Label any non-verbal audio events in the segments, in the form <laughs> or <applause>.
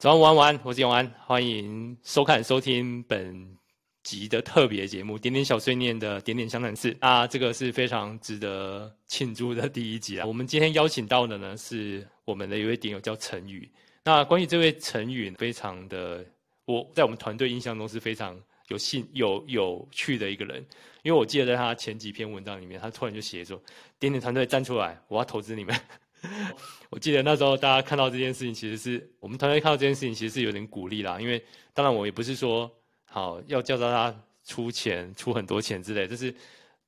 早安，晚安，晚安，我是永安，欢迎收看、收听本集的特别节目《点点小碎念》的点点相谈室啊，这个是非常值得庆祝的第一集啊。我们今天邀请到的呢，是我们的一位点友叫陈宇。那关于这位陈宇，非常的我在我们团队印象中是非常有兴有有趣的一个人，因为我记得在他前几篇文章里面，他突然就写说：“点点团队站出来，我要投资你们。” <laughs> 我记得那时候大家看到这件事情，其实是我们团队看到这件事情，其实是有点鼓励啦。因为当然我也不是说好要叫大家出钱出很多钱之类，就是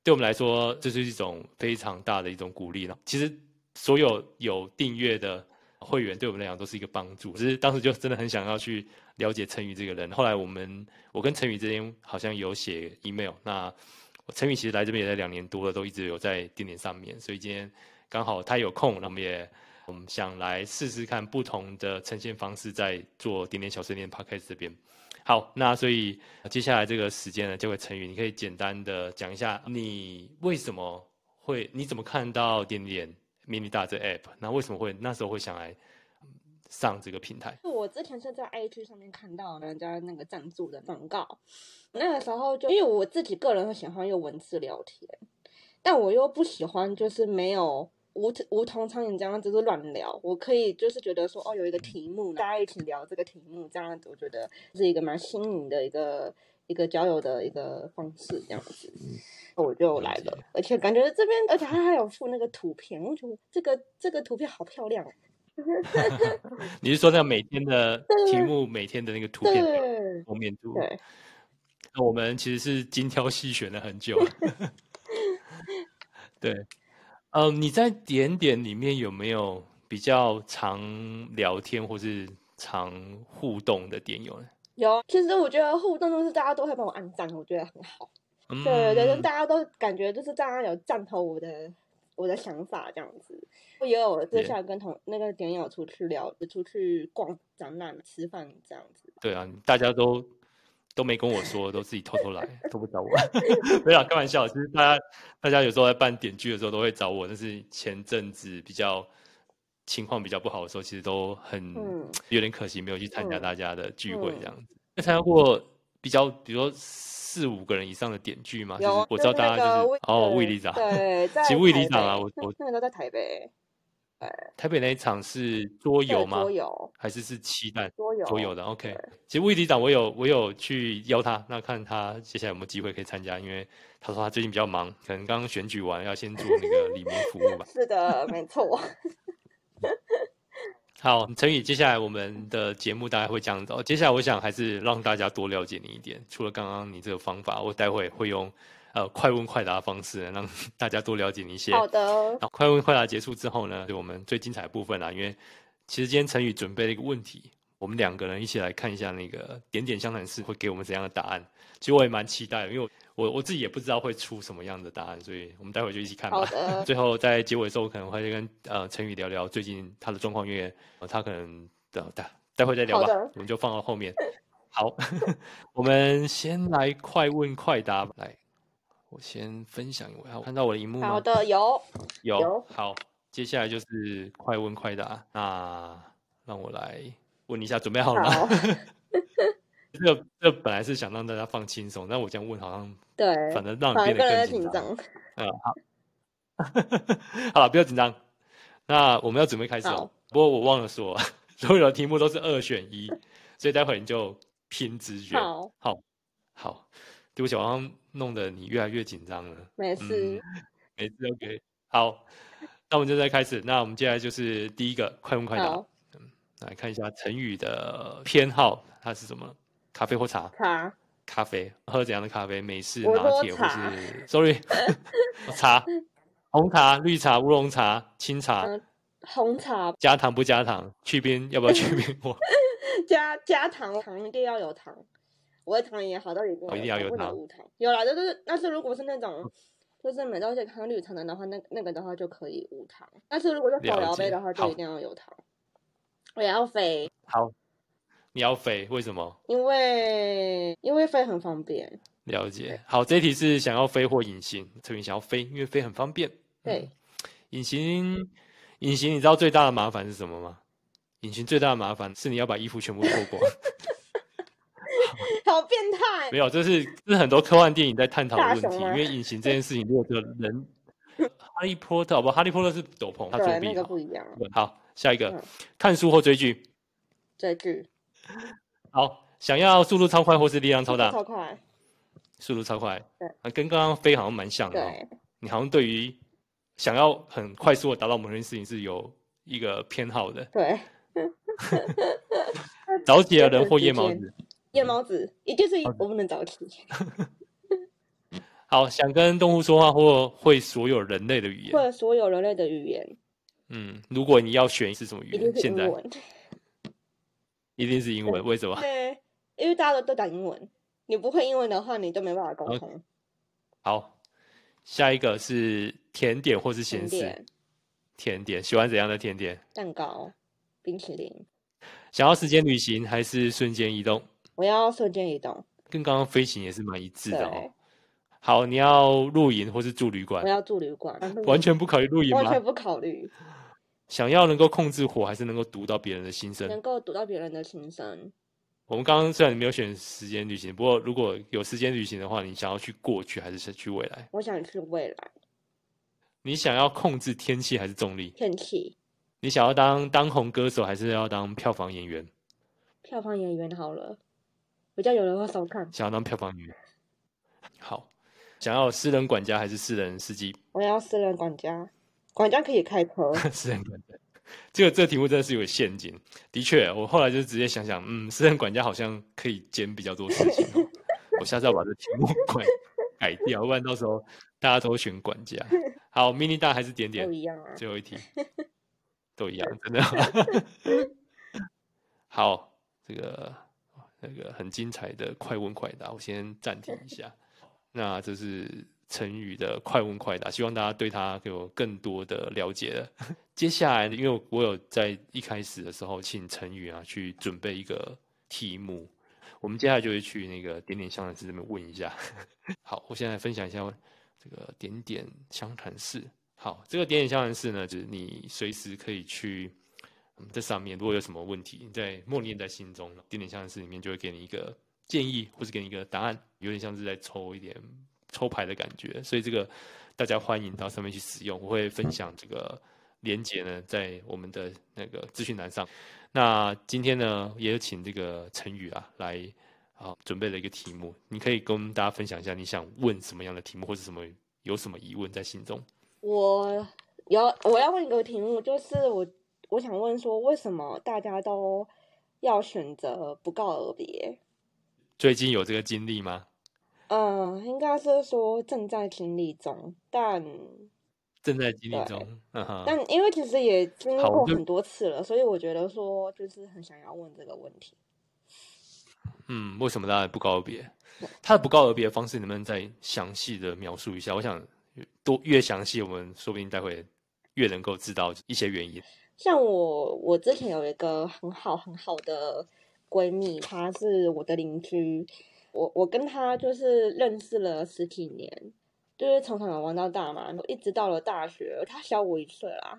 对我们来说，这是一种非常大的一种鼓励了。其实所有有订阅的会员对我们来讲都是一个帮助。只是当时就真的很想要去了解陈宇这个人。后来我们我跟陈宇之间好像有写 email，那陈宇其实来这边也在两年多了，都一直有在点点上面，所以今天。刚好他有空，那么也我们想来试试看不同的呈现方式，在做点点小碎念 Podcast 这边。好，那所以接下来这个时间呢，交给陈宇，你可以简单的讲一下你为什么会，你怎么看到点点 mini 大这 app？那为什么会那时候会想来上这个平台？我之前是在 IG 上面看到人家那个赞助的广告，那个时候就因为我自己个人会喜欢用文字聊天，但我又不喜欢就是没有。无无头苍蝇这样子是乱聊，我可以就是觉得说哦，有一个题目，大家一起聊这个题目，这样子我觉得是一个蛮新颖的一个一个交友的一个方式，这样子，我就来了，而且感觉这边，而且他还有附那个图片，我觉得这个这个图片好漂亮。<laughs> <laughs> 你是说那每天的题目，每天的那个图片封面图？对，那我们其实是精挑细选了很久，<laughs> 对。嗯、呃，你在点点里面有没有比较常聊天或是常互动的点友呢？有，其实我觉得互动都是大家都会帮我按赞，我觉得很好。嗯、对对对，大家都感觉就是大家有赞同我的我的想法这样子。我也有接下跟同那个点友出去聊，出去逛展览、吃饭这样子。对啊，大家都。都没跟我说，都自己偷偷来，<laughs> 都不找我。<laughs> 没有开玩笑，其实大家大家有时候在办点聚的时候都会找我，但是前阵子比较情况比较不好的时候，其实都很、嗯、有点可惜，没有去参加大家的聚会这样子。那参加过比较，比如说四五个人以上的点聚嘛？就是我知道大家就是哦，魏里长，对，<laughs> 其实魏里长啊，我我那个都在台北。台北那一场是桌游吗？桌游还是是漆弹？桌游，桌游的。OK，其实魏里长我有我有去邀他，那看他接下来有没有机会可以参加，因为他说他最近比较忙，可能刚刚选举完要先做那个里面服务吧。是的，没错。<laughs> 好，陈宇，接下来我们的节目大概会这样子。接下来我想还是让大家多了解你一点，除了刚刚你这个方法，我待会会用。呃，快问快答的方式，让 <laughs> 大家多了解你一些。好的。然后快问快答结束之后呢，就我们最精彩的部分啦。因为其实今天陈宇准备了一个问题，我们两个人一起来看一下那个点点相谈室会给我们怎样的答案。其实我也蛮期待的，因为我我自己也不知道会出什么样的答案，所以我们待会就一起看吧。好的。<laughs> 最后在结尾的时候，我可能会跟呃陈宇聊聊最近他的状况，因为他可能等待待会再聊吧，我们就放到后面。好，<laughs> 我们先来快问快答来。我先分享一下，我看到我的荧幕吗？好的，有有，有好，接下来就是快问快答。那让我来问一下，准备好了吗？好 <laughs> 这这本来是想让大家放轻松，但我这样问好像对，反正让你变得更紧张。嗯，好，<laughs> 好了，不要紧张。那我们要准备开始哦。不过我忘了说，<laughs> 所有的题目都是二选一，所以待会你就拼直觉。好，好，好。对不起，我好像弄得你越来越紧张了。没事，嗯，没事，OK。好，那我们就再开始。那我们接下来就是第一个快问快答。嗯，来看一下陈宇的偏好，它是什么？咖啡或茶？茶。咖啡，喝怎样的咖啡？美式、拿铁或是？Sorry，<laughs> 茶。红茶、绿茶、乌龙茶、清茶。嗯、红茶。加糖不加糖？去冰要不要去冰？<laughs> 加加糖，糖一定要有糖。无糖也好，到底一定要有糖。有啦，就是，但是如果是那种，就是买到一些康绿茶的的话，那那个的话就可以无糖。但是如果是手摇杯的话，就一定要有糖。我也要飞。好，你要飞？为什么？因为因为飞很方便。了解。好，这一题是想要飞或隐形？特别想要飞，因为飞很方便。对。隐形，隐形，你知道最大的麻烦是什么吗？隐形最大的麻烦是你要把衣服全部脱光。<laughs> 没有，这是这是很多科幻电影在探讨的问题。因为隐形这件事情，如果这个人，<laughs> 哈利波特，好不好？哈利波特是斗篷，他作弊。那个不一样。好，下一个，嗯、看书或追剧。追剧。好，想要速度超快或是力量超大？超快。速度超快。对。跟刚刚飞好像蛮像的。对。你好像对于想要很快速的达到某件事情是有一个偏好的。对。<laughs> 早起的人或夜猫子。<laughs> 夜猫子，也就是我不能早起。好，想跟动物说话，或会所有人类的语言。会所有人类的语言。嗯，如果你要选是什么语言？现在一定是英文。为什么？对，因为大家都都讲英文，你不会英文的话，你都没办法沟通。好，下一个是甜点或是咸食。甜点，喜欢怎样的甜点？蛋糕、冰淇淋。想要时间旅行还是瞬间移动？我要瞬间移动，跟刚刚飞行也是蛮一致的哦。好，你要露营或是住旅馆？我要住旅馆，完全不考虑露营吗？完全不考虑。<laughs> 想要能够控制火，还是能够读到别人的心声？能够读到别人的心声。我们刚刚虽然没有选时间旅行，不过如果有时间旅行的话，你想要去过去还是去未来？我想去未来。你想要控制天气还是重力？天气。你想要当当红歌手，还是要当票房演员？票房演员好了。比较有人会收看。想要当票房女，好，想要私人管家还是私人司机？我要私人管家，管家可以开车。<laughs> 私人管家，这个这个题目真的是有陷阱。的确，我后来就直接想想，嗯，私人管家好像可以兼比较多事情。<laughs> 我下次要把这题目改改掉，不然到时候大家都选管家。好，mini 大还是点点？都一样啊。最后一题，<laughs> 都一样，真的。好，这个。那个很精彩的快问快答，我先暂停一下。<laughs> 那这是陈宇的快问快答，希望大家对他有更多的了解了。<laughs> 接下来，因为我有在一开始的时候请陈宇啊去准备一个题目，我们接下来就会去那个点点相谈室这边问一下。<laughs> 好，我现在分享一下这个点点相谈室。好，这个点点相谈室呢，就是你随时可以去。这上面如果有什么问题，你在默念在心中，点点相谈室里面就会给你一个建议，或是给你一个答案，有点像是在抽一点抽牌的感觉。所以这个大家欢迎到上面去使用，我会分享这个连接呢，在我们的那个资讯栏上。那今天呢，也有请这个陈宇啊来啊准备了一个题目，你可以跟大家分享一下你想问什么样的题目，或是什么有什么疑问在心中。我有我要问一个题目，就是我。我想问说，为什么大家都要选择不告而别？最近有这个经历吗？嗯，应该是说正在经历中，但正在经历中。嗯。但因为其实也经历过很多次了，所以我觉得说就是很想要问这个问题。嗯，为什么大家不告而别？他的不告而别的方式，能不能再详细的描述一下？我想多越详细，我们说不定待会越能够知道一些原因。像我，我之前有一个很好很好的闺蜜，她是我的邻居。我我跟她就是认识了十几年，就是从小玩到大嘛，一直到了大学，她小我一岁啦。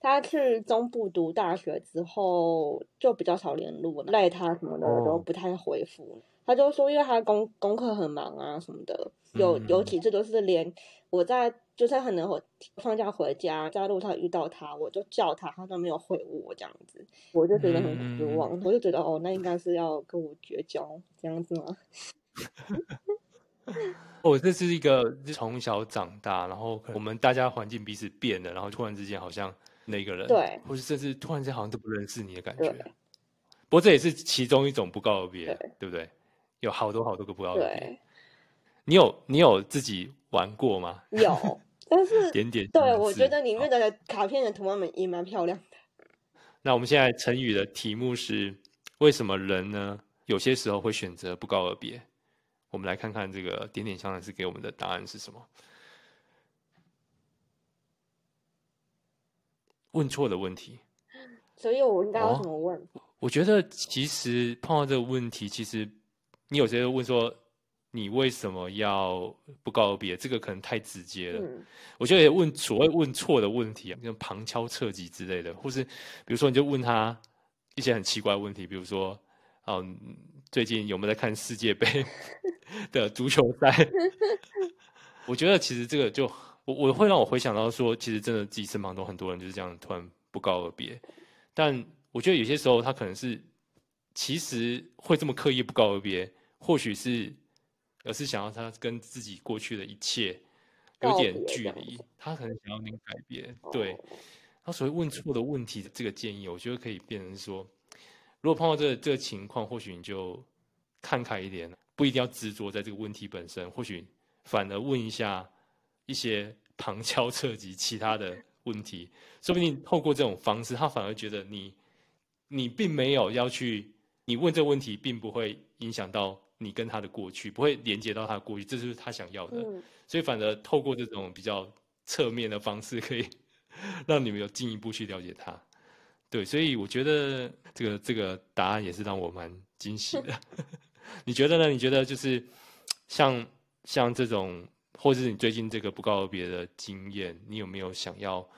她去中部读大学之后，就比较少联络，赖她什么的都不太回复。她就说，因为她功功课很忙啊什么的，有有几次都是连我在。就是可能我放假回家，在路上遇到他，我就叫他，他都没有回我这样子，我就觉得很失望。嗯、我就觉得哦，那应该是要跟我绝交这样子吗？<laughs> 哦，这是一个从小长大，然后我们大家环境彼此变了，然后突然之间好像那个人对，或是甚至突然之间好像都不认识你的感觉。不过这也是其中一种不告而别，对，对不对？有好多好多个不告而别。你有你有自己玩过吗？有，但是 <laughs> 点点对，我觉得里面的卡片的图案也蛮漂亮的。那我们现在成语的题目是：为什么人呢？有些时候会选择不告而别？我们来看看这个点点相谈室给我们的答案是什么？问错的问题，所以我应该要怎么问？哦，我觉得其实碰到这个问题，其实你有些问说。你为什么要不告而别？这个可能太直接了。嗯、我觉得问所谓问错的问题啊，像旁敲侧击之类的，或是比如说你就问他一些很奇怪的问题，比如说，嗯，最近有没有在看世界杯 <laughs> 的足球赛？<laughs> 我觉得其实这个就我我会让我回想到说，其实真的自己身旁都很多人就是这样突然不告而别。但我觉得有些时候他可能是其实会这么刻意不告而别，或许是而是想要他跟自己过去的一切有点距离，他可能想要点改变。对，他所谓问错的问题的这个建议，我觉得可以变成说，如果碰到这个这个情况，或许你就看开一点，不一定要执着在这个问题本身，或许。反而问一下一些旁敲侧击其他的问题，说不定透过这种方式，他反而觉得你你并没有要去，你问这个问题并不会影响到你跟他的过去，不会连接到他的过去，这就是他想要的。嗯。所以反而透过这种比较侧面的方式，可以 <laughs> 让你们有进一步去了解他。对，所以我觉得这个这个答案也是让我蛮惊喜的。<laughs> 你觉得呢？你觉得就是像。像这种，或者是你最近这个不告而别的经验，你有没有想要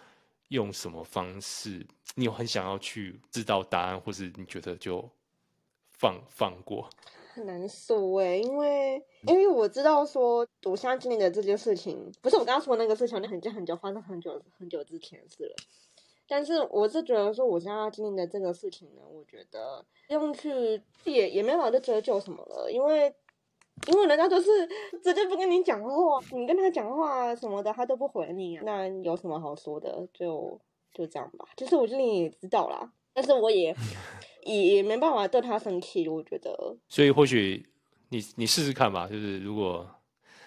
用什么方式？你有很想要去知道答案，或是你觉得就放放过？很难说哎，因为因为我知道说，我现在经历的这件事情，不是我刚刚说的那个事情，那很久很久发生很久很久之前的事了。但是我是觉得说，我现在经历的这个事情呢，我觉得用去也也没办法再追究什么了，因为。因为人家就是直接不跟你讲话，你跟他讲话什么的，他都不回你啊。那有什么好说的？就就这样吧。其实我心里也知道啦，但是我也也也没办法对他生气。我觉得，所以或许你你试试看吧。就是如果，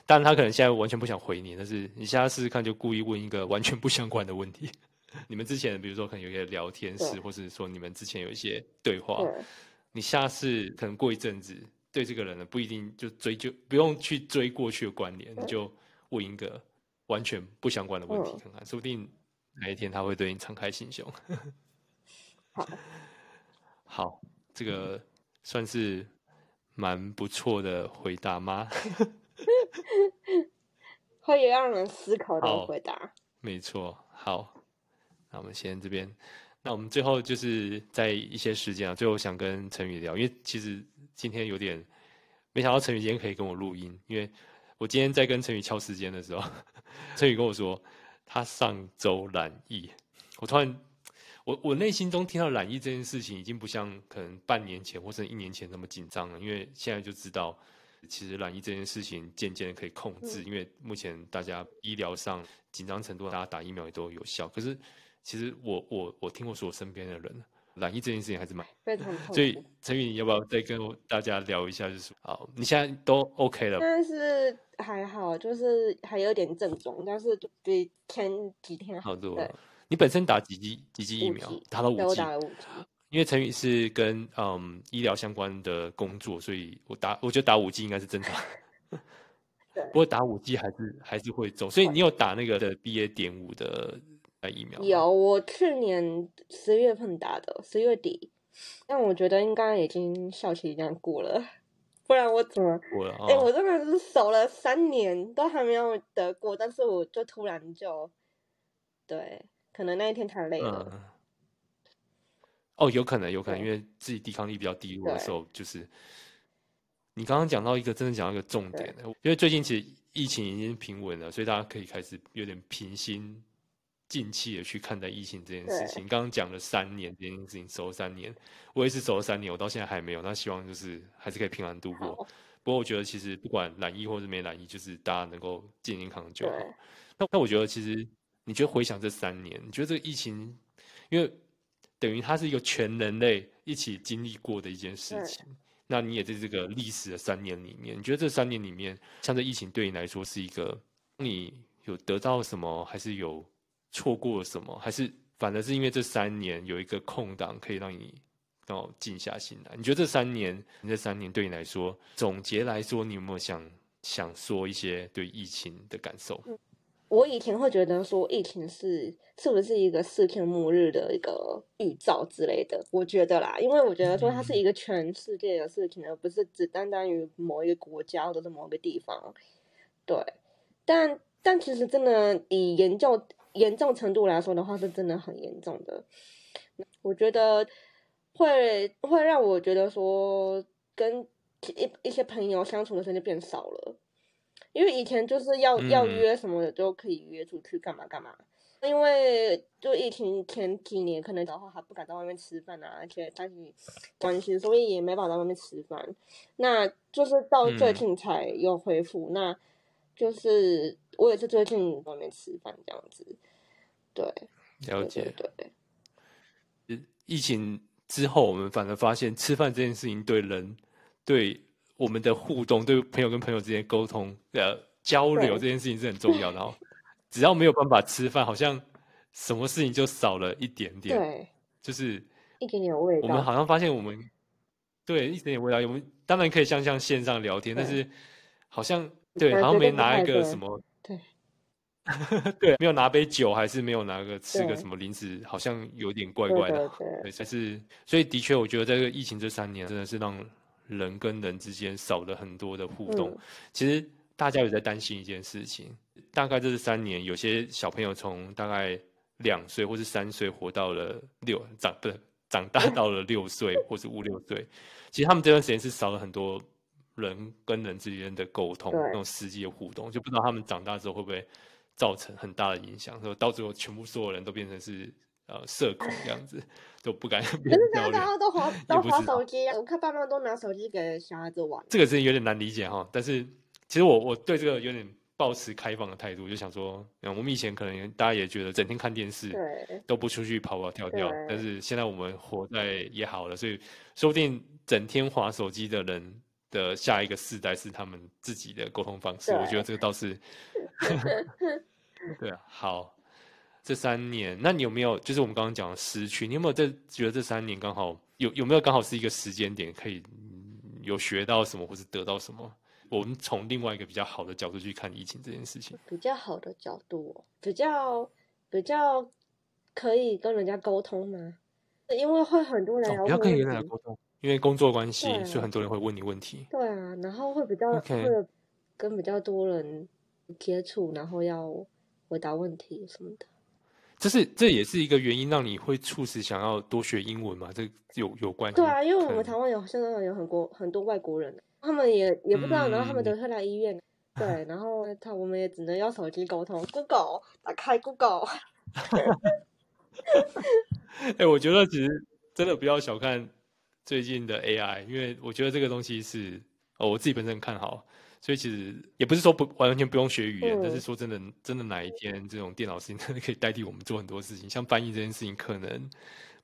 当然他可能现在完全不想回你，但是你现在试试看，就故意问一个完全不相关的问题。<laughs> 你们之前比如说可能有一些聊天室，或是说你们之前有一些对话，对你下次可能过一阵子。对这个人呢，不一定就追究，不用去追过去的关联，你就问一个完全不相关的问题看看，说不定哪一天他会对你敞开心胸。<laughs> 好，好，这个算是蛮不错的回答吗？<laughs> 会有让人思考的回答。没错，好，那我们先这边，那我们最后就是在一些时间啊，最后想跟陈宇聊，因为其实。今天有点没想到陈宇今天可以跟我录音，因为我今天在跟陈宇敲时间的时候，<laughs> 陈宇跟我说他上周染疫，我突然我我内心中听到染疫这件事情已经不像可能半年前或者一年前那么紧张了，因为现在就知道其实染疫这件事情渐渐的可以控制，因为目前大家医疗上紧张程度，大家打疫苗也都有效。可是其实我我我听过说我身边的人。染疫这件事情还是蛮 <laughs> 非常痛，所以陈宇，你要不要再跟大家聊一下？就是好，你现在都 OK 了？但是还好，就是还有点症状，但是就比前几天好多。你本身打几剂几剂疫苗？打了五剂。打了五剂。因为陈宇是跟嗯医疗相关的工作，所以我打，我觉得打五剂应该是正常。<laughs> 对。不过打五剂还是还是会走，所以你有打那个的 BA. 点五的。疫苗有，我去年十月份打的，十月底，但我觉得应该已经效期已经过了，不然我怎么过了？哎、哦欸，我真的是守了三年都还没有得过，但是我就突然就，对，可能那一天太累了。嗯、哦，有可能，有可能，因为自己抵抗力比较低落的时候，就是你刚刚讲到一个真的讲到一个重点，因为最近其实疫情已经平稳了，所以大家可以开始有点平心。静气的去看待疫情这件事情。刚刚讲了三年这件事情，守了三年，我也是守了三年，我到现在还没有。那希望就是还是可以平安度过。不过我觉得其实不管染疫或是没染疫，就是大家能够健健康康就好。那那我觉得其实你觉得回想这三年，你觉得这个疫情，因为等于它是一个全人类一起经历过的一件事情。那你也在这个历史的三年里面，你觉得这三年里面，像这疫情对你来说是一个你有得到什么，还是有？错过什么？还是反而是因为这三年有一个空档，可以让你让我静下心来？你觉得这三年，你这三年对你来说，总结来说，你有没有想想说一些对疫情的感受？我以前会觉得说，疫情是是不是一个世界末日的一个预兆之类的？我觉得啦，因为我觉得说它是一个全世界的事情，而不是只单单于某一个国家或者是某一个地方。对，但但其实真的以研究。严重程度来说的话，是真的很严重的。我觉得会会让我觉得说跟一一些朋友相处的时间就变少了，因为以前就是要、嗯、要约什么的都可以约出去干嘛干嘛。因为就疫情前几年，可能的话还不敢在外面吃饭啊，而且担心关系，所以也没办法在外面吃饭。那就是到最近才又恢复，嗯、那就是我也是最近外面吃饭这样子。对，了解。对，对，对，对。疫情之后，我们反而发现吃饭这件事情对人、对我们的互动、对朋友跟朋友之间沟通、呃交流这件事情是很重要然后。只要没有办法吃饭，好像什么事情就少了一点点。对，就是一点点味道。我们好像发现，我们对一点点味道。我们当然可以像像线上聊天，但是好像对，好像没拿一个什么对，<laughs> 对，没有拿杯酒，还是没有拿个吃个什么零食，好像有点怪怪的。对，但是所以的确，我觉得在这个疫情这三年，真的是让人跟人之间少了很多的互动。其实大家有在担心一件事情。大概这是三年，有些小朋友从大概两岁或是三岁活到了六长，不是长大到了六岁或是五六岁，其实他们这段时间是少了很多人跟人之间的沟通，那种实际的互动，就不知道他们长大之后会不会造成很大的影响，说到最后全部所有人都变成是呃社恐这样子，都不敢。<laughs> 可是大家都滑都滑手机啊，我看爸妈都拿手机给小孩子玩，这个是有点难理解哈。但是其实我我对这个有点。抱持开放的态度，就想说，嗯，我们以前可能大家也觉得整天看电视，对都不出去跑跑跳跳。但是现在我们活在也好了，所以说不定整天滑手机的人的下一个世代是他们自己的沟通方式。我觉得这个倒是，<laughs> <laughs> 对啊。好，这三年，那你有没有就是我们刚刚讲的失去？你有没有在觉得这三年刚好有有没有刚好是一个时间点，可以有学到什么，或是得到什么？我们从另外一个比较好的角度去看疫情这件事情。比较好的角度，比较比较可以跟人家沟通吗？因为会很多人要、哦、比较可以跟人家沟通，因为工作关系，啊、所以很多人会问你问题。对啊，然后会比较.会跟比较多人接触，然后要回答问题什么的。这是这也是一个原因，让你会促使想要多学英文嘛？这有有关系？对啊，因为我们台湾有现在有很多很多外国人。他们也也不知道，然后他们都会来医院，嗯、对，然后他我们也只能用手机沟通，Google 打开 Google。<laughs> <laughs> 哎、欸，我觉得其实真的不要小看最近的 AI，因为我觉得这个东西是哦，我自己本身很看好，所以其实也不是说不完全不用学语言，嗯、但是说真的，真的哪一天这种电脑事情真的可以代替我们做很多事情，像翻译这件事情，可能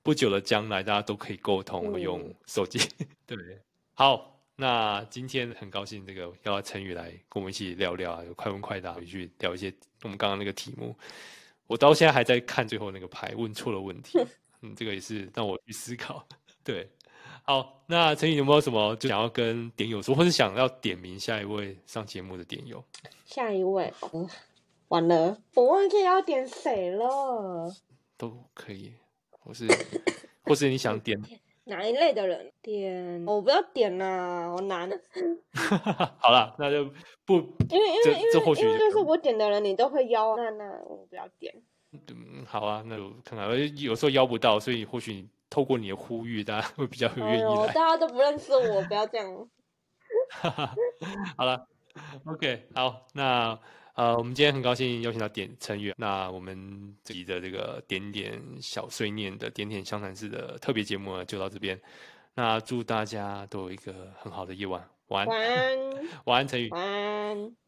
不久的将来大家都可以沟通，嗯、用手机。<laughs> 对，好。那今天很高兴，这个邀陈宇来跟我们一起聊聊啊，有快问快答，回去聊一些我们刚刚那个题目。我到现在还在看最后那个牌，问错了问题，<laughs> 嗯，这个也是让我去思考。<laughs> 对，好，那陈宇有没有什么就想要跟点友说，或是想要点名下一位上节目的点友？下一位，嗯，完了，我忘记要点谁了。都可以，或是或是你想点。<coughs> 哪一类的人点？我不要点呐，<laughs> 好难。好了，那就不，因为因为因为因为就是我点的人，你都会邀，那那我不要点。嗯，好啊，那我看看，有时候邀不到，所以或许透过你的呼吁，大家会比较有愿意来。大家都不认识我，<laughs> 不要这样。好了，OK，好，那。呃，我们今天很高兴邀请到点成宇，那我们这集的这个点点小碎念的点点相谈室的特别节目呢，就到这边。那祝大家都有一个很好的夜晚，晚安，晚安，晚安，陈宇，晚安。